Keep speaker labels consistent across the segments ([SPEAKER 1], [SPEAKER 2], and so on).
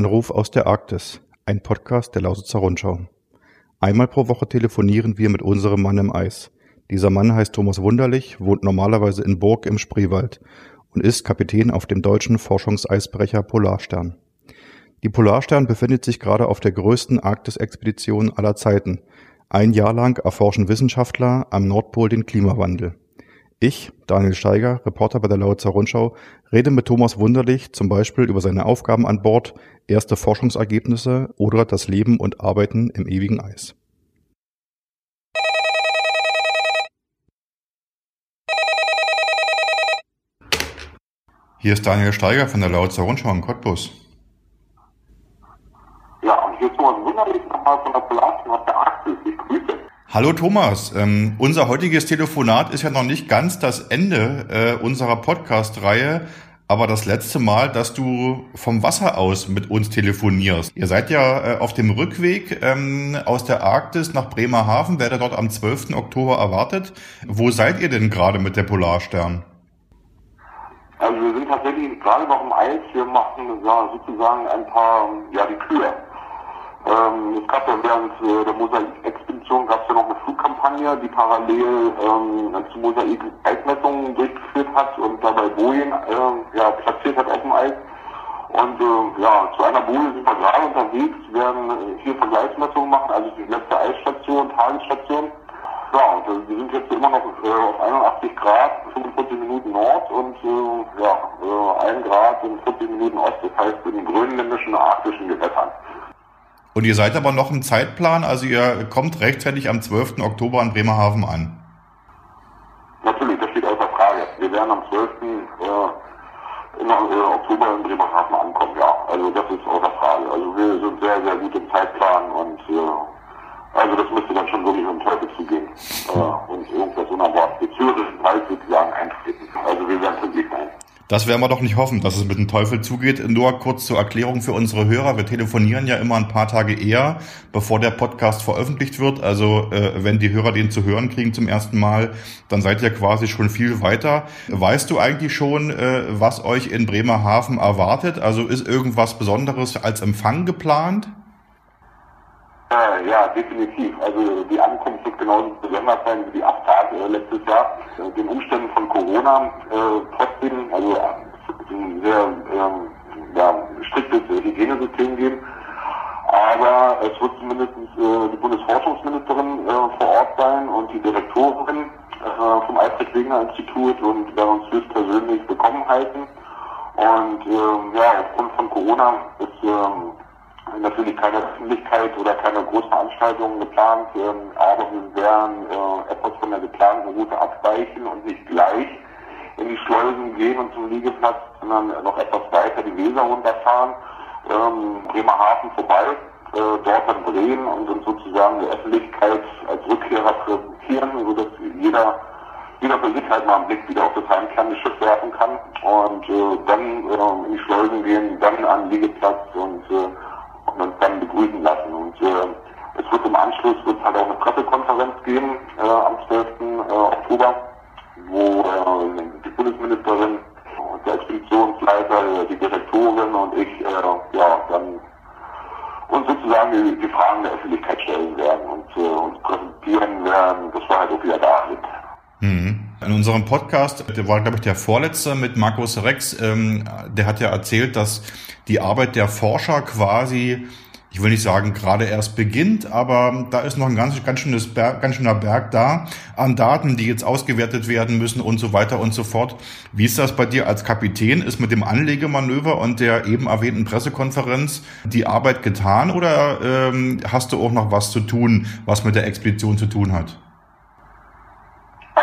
[SPEAKER 1] Anruf aus der Arktis, ein Podcast der Lausitzer Rundschau. Einmal pro Woche telefonieren wir mit unserem Mann im Eis. Dieser Mann heißt Thomas Wunderlich, wohnt normalerweise in Burg im Spreewald und ist Kapitän auf dem deutschen Forschungseisbrecher Polarstern. Die Polarstern befindet sich gerade auf der größten Arktis-Expedition aller Zeiten. Ein Jahr lang erforschen Wissenschaftler am Nordpol den Klimawandel. Ich, Daniel Steiger, Reporter bei der Lausitzer Rundschau, rede mit Thomas Wunderlich zum Beispiel über seine Aufgaben an Bord, erste Forschungsergebnisse oder das Leben und Arbeiten im ewigen Eis. Hier ist Daniel Steiger von der Lausitzer Rundschau in Cottbus.
[SPEAKER 2] Ja, und hier ist Thomas Wunderlich nochmal von der.
[SPEAKER 1] Hallo Thomas, ähm, unser heutiges Telefonat ist ja noch nicht ganz das Ende äh, unserer Podcast-Reihe, aber das letzte Mal, dass du vom Wasser aus mit uns telefonierst. Ihr seid ja äh, auf dem Rückweg ähm, aus der Arktis nach Bremerhaven, werdet dort am 12. Oktober erwartet. Wo seid ihr denn gerade mit der Polarstern?
[SPEAKER 2] Also wir sind tatsächlich gerade noch im Eis. Wir machen ja, sozusagen ein paar, ja, die Kühe. Ähm, es gab ja während äh, der Mosaik-Expedition gab es ja noch eine Flugkampagne, die parallel ähm, zu Mosaik-Eismessungen durchgeführt hat und dabei Bojen äh, ja, platziert hat auf dem Eis. Und äh, ja, zu einer Boje sind wir gerade unterwegs, werden äh, hier Vergleichsmessungen machen, also die letzte Eisstation, Tagesstation. Ja, und äh, wir sind jetzt immer noch äh, auf 81 Grad, 45 Minuten Nord und äh, ja, äh, 1 Grad und 40 Minuten Ost, das heißt in grönländischen, arktischen Gewässern.
[SPEAKER 1] Und ihr seid aber noch im Zeitplan, also ihr kommt rechtzeitig am 12. Oktober in Bremerhaven an.
[SPEAKER 2] Natürlich, das steht außer Frage. Wir werden am 12. Äh, im äh, Oktober in Bremerhaven ankommen, ja. Also das ist außer Frage. Also wir sind sehr, sehr gut im Zeitplan und äh, also das müsste dann schon wirklich um Teufel zugehen. Äh, und irgendwas unerwartet bezüglichen Teil sozusagen eintreten. Also wir werden pünktlich sein.
[SPEAKER 1] Das werden wir doch nicht hoffen, dass es mit dem Teufel zugeht. Nur kurz zur Erklärung für unsere Hörer. Wir telefonieren ja immer ein paar Tage eher, bevor der Podcast veröffentlicht wird. Also äh, wenn die Hörer den zu hören kriegen zum ersten Mal, dann seid ihr quasi schon viel weiter. Weißt du eigentlich schon, äh, was euch in Bremerhaven erwartet? Also ist irgendwas Besonderes als Empfang geplant?
[SPEAKER 2] Äh, ja, definitiv. Also die Ankunft wird genauso besonders sein wie die Abfahrt äh, letztes Jahr. Äh, den Umständen von Corona äh, trotzdem, also ein sehr ähm, ja, striktes Hygienesystem geben. Aber es wird zumindest äh, die Bundesforschungsministerin äh, vor Ort sein und die Direktorin äh, vom Alfred Wegener Institut und werden uns höchstpersönlich willkommen heißen. Und ähm, ja, aufgrund von Corona ist ähm, natürlich keine Öffentlichkeit oder keine Großveranstaltungen geplant, ähm, aber wir werden äh, etwas von der geplanten Route abweichen und nicht gleich in die Schleusen gehen und zum Liegeplatz, sondern noch etwas weiter die Weser runterfahren, ähm, Bremerhaven vorbei, äh, dort dann drehen und uns sozusagen der Öffentlichkeit als Rückkehrer präsentieren, sodass jeder jeder für sich halt mal einen Blick wieder auf das heimkehrende Schiff werfen kann. Und äh, dann äh, in die Schleusen gehen, dann an den Liegeplatz und äh, uns dann begrüßen lassen. Und äh, es wird im Anschluss wird halt auch eine Pressekonferenz geben äh, am 12. Äh, Oktober, wo äh, die Bundesministerin, der Expeditionsleiter, die Direktorin und ich äh, ja dann uns sozusagen die, die Fragen der Öffentlichkeit stellen werden und äh, uns präsentieren werden, dass wir halt auch wieder da sind.
[SPEAKER 1] Mhm. In unserem Podcast, der war, glaube ich, der vorletzte mit Markus Rex, ähm, der hat ja erzählt, dass die Arbeit der Forscher quasi, ich will nicht sagen, gerade erst beginnt, aber da ist noch ein ganz, ganz, schönes Berg, ganz schöner Berg da an Daten, die jetzt ausgewertet werden müssen und so weiter und so fort. Wie ist das bei dir als Kapitän? Ist mit dem Anlegemanöver und der eben erwähnten Pressekonferenz die Arbeit getan oder ähm, hast du auch noch was zu tun, was mit der Expedition zu tun hat?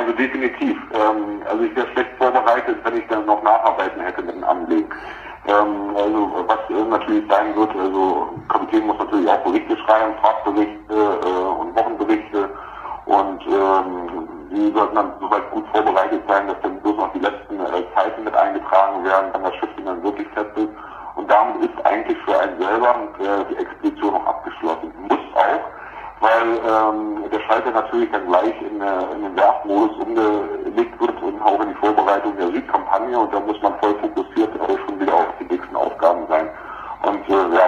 [SPEAKER 2] Also definitiv. Ähm, also ich wäre schlecht vorbereitet, wenn ich dann noch Nacharbeiten hätte mit dem Anlegen. Ähm, also was äh, natürlich sein wird, also Kapitän muss natürlich auch Berichte schreiben, Fahrtberichte äh, und Wochenberichte und ähm, die sollten dann soweit gut vorbereitet sein, dass dann bloß noch die letzten äh, Zeiten mit eingetragen werden, wenn das Schiff dann wirklich fest. Und damit ist eigentlich für einen selber äh, die Expedition noch abgeschlossen. Muss auch, weil ähm, der Schalter natürlich dann gleich in, äh, in den Werfmodus umgelegt wird und auch in die Vorbereitung der Südkampagne und da muss man voll fokussiert auch schon wieder auf die nächsten Aufgaben sein. Und äh, ja,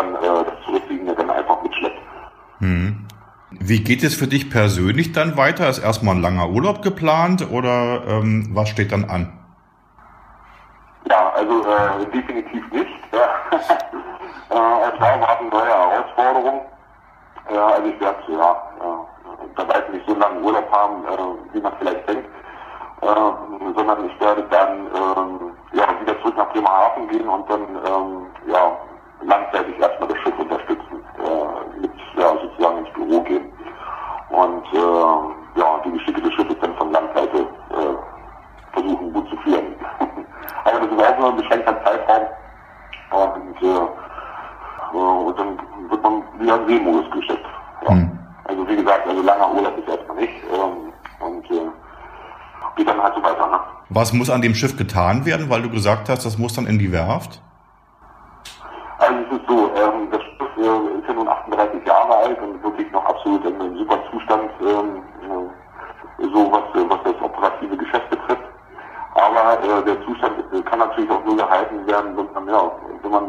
[SPEAKER 2] dann äh, das Zurückliegende dann einfach mitschleppt.
[SPEAKER 1] Hm. Wie geht es für dich persönlich dann weiter? Ist erstmal ein langer Urlaub geplant oder ähm, was steht dann an?
[SPEAKER 2] Ja, also äh, definitiv nicht. Ja. äh, es warten neue Herausforderungen. Äh, also ich werde ja, äh, bei weitem nicht so lange Urlaub haben, äh, wie man vielleicht denkt, äh, sondern ich werde dann äh, ja, wieder zurück nach Bremerhaven gehen und dann ähm, ja, langzeitig erstmal langer Urlaub ist erstmal nicht. Ähm, und äh, geht dann halt so weiter. Ne?
[SPEAKER 1] Was muss an dem Schiff getan werden, weil du gesagt hast, das muss dann in die Werft?
[SPEAKER 2] Also es ist so, ähm, das Schiff äh, ist ja nun 38 Jahre alt und wirklich noch absolut in einem super Zustand, ähm, äh, so was, was das operative Geschäft betrifft. Aber äh, der Zustand kann natürlich auch nur gehalten werden, wenn man, ja, wenn man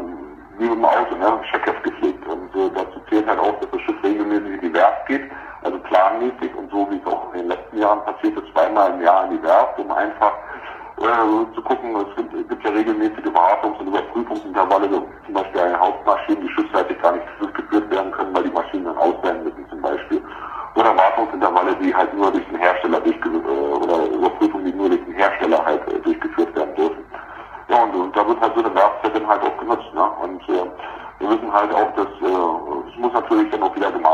[SPEAKER 2] wie im Auto, ne, Checkheft gepflegt. Und äh, dazu zählt halt auch, dass das Schiff regelmäßig in die Werft geht, also planmäßig und so wie es auch in den letzten Jahren passiert ist, zweimal im Jahr in die Werft, um einfach äh, zu gucken, es gibt, gibt ja regelmäßige Wartungs- und Überprüfungsintervalle, zum Beispiel eine Hauptmaschine, die schiffsseitig gar nicht durchgeführt werden können, weil die Maschinen dann auswählen müssen zum Beispiel. Oder Wartungsintervalle, die halt nur durch den Hersteller durchgeführt, äh, oder Überprüfungen, die nur durch den Hersteller halt äh, durchgeführt werden dürfen. Ja, und, und da wird halt so eine Werkzeit dann halt auch genutzt. Ne? Und äh, wir wissen halt auch, dass äh, es muss natürlich dann auch wieder gemalt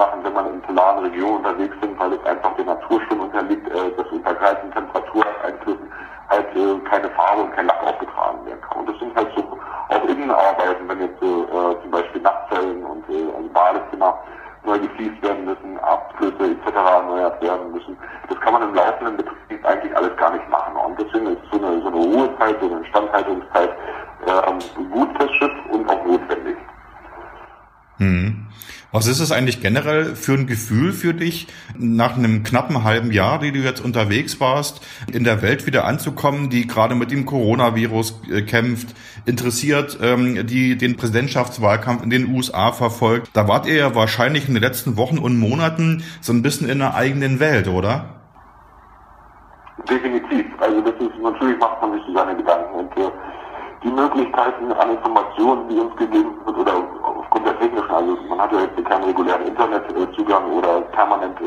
[SPEAKER 2] machen, wenn man in polaren Regionen unterwegs sind, weil es einfach der Natur schon unterliegt, äh, dass unter kalten Temperatureinflüssen halt äh, keine Farbe und kein Lack aufgetragen werden kann. Und das sind halt so auch Innenarbeiten, wenn jetzt äh, zum Beispiel Nachtzellen und äh, also Badezimmer neu gefliest werden müssen, Abflüsse etc. erneuert werden müssen. Das kann man im laufenden Betrieb eigentlich alles gar nicht machen. Und deswegen ist so eine, so eine Ruhezeit, so eine Instandhaltungszeit äh, gut fürs Schiff und auch notwendig.
[SPEAKER 1] Hm. Was ist es eigentlich generell für ein Gefühl für dich, nach einem knappen halben Jahr, die du jetzt unterwegs warst, in der Welt wieder anzukommen, die gerade mit dem Coronavirus äh, kämpft, interessiert, ähm, die den Präsidentschaftswahlkampf in den USA verfolgt? Da wart ihr ja wahrscheinlich in den letzten Wochen und Monaten so ein bisschen in einer eigenen Welt, oder?
[SPEAKER 2] Definitiv. Also das ist natürlich macht man sich so seine Gedanken und äh, die Möglichkeiten an Informationen, die uns gegeben wird, oder aufgrund der technischen, also man hat ja jetzt keinen regulären Internetzugang oder permanent, äh,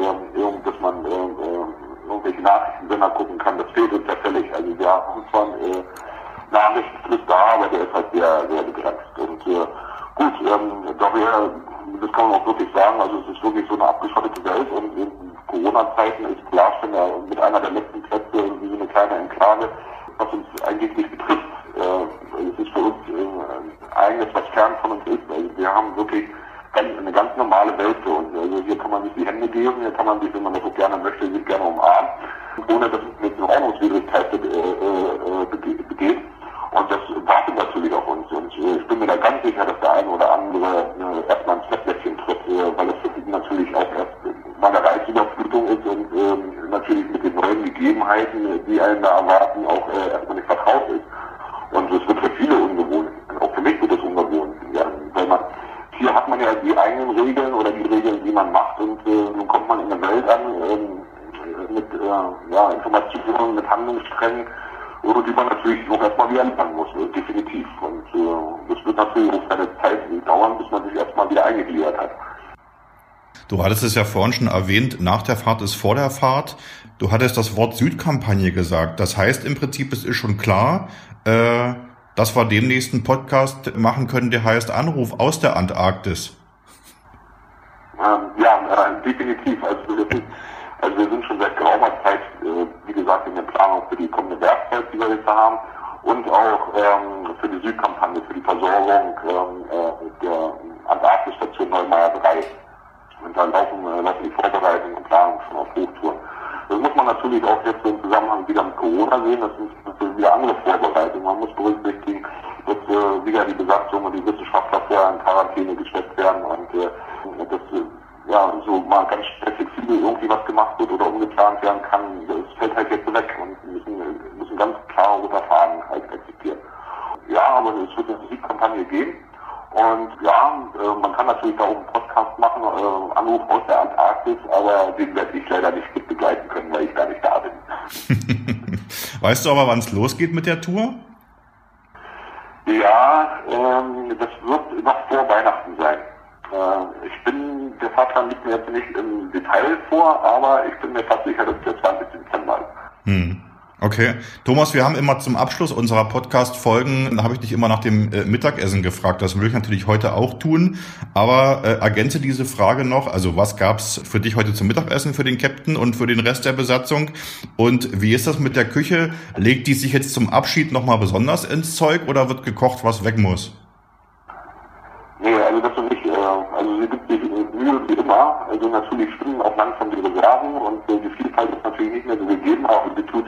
[SPEAKER 2] dass man äh, äh, irgendwelche Nachrichtensender gucken kann, das fehlt uns ja völlig. Also wir haben zwar äh, Nachrichtenfluss da, aber der ist halt sehr, sehr begrenzt. Und gut, ähm, wir, das kann man auch wirklich sagen, also es ist wirklich so eine abgeschottete Welt und in Corona-Zeiten ist Glasstein ja mit einer der letzten Plätze wie so eine kleine Enklave, was uns eigentlich nicht betrifft. Äh, es ist für uns äh, eigenes, was fern von uns ist. Also wir haben wirklich eine ganz normale Welt für uns. Also hier kann man sich die Hände geben, hier kann man sich, wenn man das so gerne möchte, sich gerne umarmen, ohne dass es mit einer Ordnungswidrigkeit äh, äh, begeht. Und das wartet natürlich auf uns. Und äh, ich bin mir da ganz sicher, dass der eine oder andere äh, erstmal ins Fettnäpfchen tritt, äh, weil es natürlich auch erst mal eine Reizüberflutung ist und äh, natürlich mit den neuen Gegebenheiten, die einen da erwarten, mit Handlungssträngen, die man natürlich auch erstmal wieder lernen muss, äh, definitiv. Und äh, das wird natürlich auch seine Zeit dauern, bis man sich erstmal wieder eingegliedert hat.
[SPEAKER 1] Du hattest es ja vorhin schon erwähnt, nach der Fahrt ist vor der Fahrt. Du hattest das Wort Südkampagne gesagt. Das heißt im Prinzip, es ist schon klar, äh, dass wir demnächst einen Podcast machen können, der heißt Anruf aus der Antarktis.
[SPEAKER 2] Ähm, ja, äh, definitiv. Also, ist, haben und auch ähm, für die Südkampagne, für die Versorgung ähm, äh, der Antarktisstation Neumeier 3. Und da laufen, äh, laufen die Vorbereitungen und Planungen schon auf Hochtouren. Das muss man natürlich auch jetzt im Zusammenhang wieder mit Corona sehen. Das sind wieder andere Vorbereitungen. Man muss berücksichtigen, dass äh, wieder die Besatzung und die Wissenschaftler vorher in Quarantäne gesteckt werden und äh, dass äh, ja, so mal ganz flexibel irgendwie was gemacht wird oder umgeplant werden kann. Kampagne gehen. Und ja, äh, man kann natürlich da auch einen Podcast machen, äh, Anruf aus der Antarktis, aber den werde ich leider nicht mit begleiten können, weil ich gar nicht da bin.
[SPEAKER 1] weißt du aber, wann es losgeht mit der Tour?
[SPEAKER 2] Ja, ähm, das wird noch vor Weihnachten sein. Äh, ich bin, der Fahrplan liegt mir jetzt nicht im Detail vor, aber ich bin mir fast sicher, dass der 20. Dezember ist.
[SPEAKER 1] Hm. Okay. Thomas, wir haben immer zum Abschluss unserer Podcast-Folgen, da habe ich dich immer nach dem äh, Mittagessen gefragt. Das will ich natürlich heute auch tun. Aber äh, ergänze diese Frage noch. Also was gab's für dich heute zum Mittagessen für den Captain und für den Rest der Besatzung? Und wie ist das mit der Küche? Legt die sich jetzt zum Abschied nochmal besonders ins Zeug oder wird gekocht, was weg muss?
[SPEAKER 2] Nee, also das ist nicht, äh, also sie gibt sich Mühe wie immer. Also natürlich stimmen auch langsam die Reserven und äh, die Vielfalt ist natürlich nicht mehr so gegeben, aber sie tut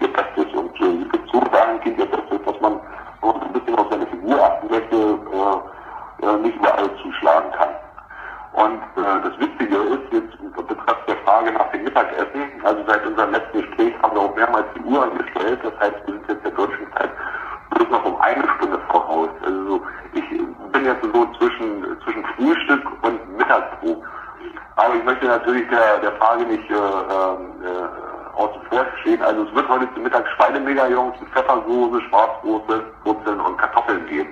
[SPEAKER 2] Bestes und äh, gibt so dahingehend ihr Bestes, dass man, ein bisschen auf seine Figur achten möchte, äh, äh, nicht überall zuschlagen kann. Und äh, das Witzige ist jetzt betrifft der Frage nach dem Mittagessen. Also seit unserem letzten Gespräch haben wir auch mehrmals die Uhr angestellt. Das heißt, wir sind jetzt der deutschen Zeit bloß noch um eine Stunde voraus. Also ich bin jetzt so zwischen zwischen Frühstück und Mittagsbrot. Aber ich möchte natürlich der, der Frage nicht äh, äh, außen vor stehen. Also es wird heute zum Mittag Schweinemedaillons mit Pfeffersoße, Schwarzwurzeln Wurzeln und Kartoffeln geben.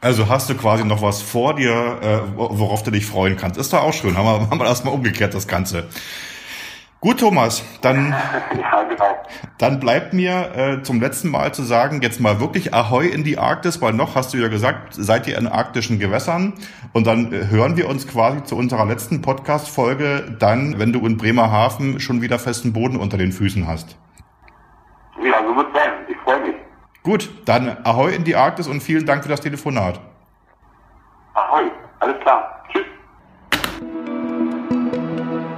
[SPEAKER 1] Also hast du quasi noch was vor dir, äh, worauf du dich freuen kannst. Ist doch auch schön. Haben wir, haben wir erstmal umgekehrt das Ganze. Gut, Thomas, dann, ja, genau. dann bleibt mir äh, zum letzten Mal zu sagen, jetzt mal wirklich Ahoi in die Arktis, weil noch hast du ja gesagt, seid ihr in arktischen Gewässern. Und dann äh, hören wir uns quasi zu unserer letzten Podcast-Folge dann, wenn du in Bremerhaven schon wieder festen Boden unter den Füßen hast.
[SPEAKER 2] Ja, so wird sein. Ich freue mich.
[SPEAKER 1] Gut, dann Ahoi in die Arktis und vielen Dank für das Telefonat.
[SPEAKER 2] Ahoi, alles klar.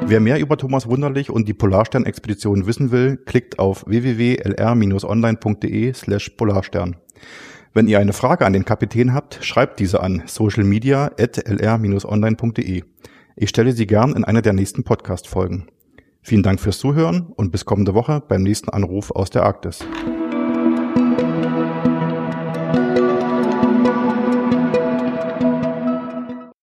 [SPEAKER 1] Wer mehr über Thomas Wunderlich und die Polarstern-Expedition wissen will, klickt auf www.lr-online.de slash Polarstern. Wenn ihr eine Frage an den Kapitän habt, schreibt diese an socialmedia.lr-online.de. Ich stelle sie gern in einer der nächsten Podcast-Folgen. Vielen Dank fürs Zuhören und bis kommende Woche beim nächsten Anruf aus der Arktis.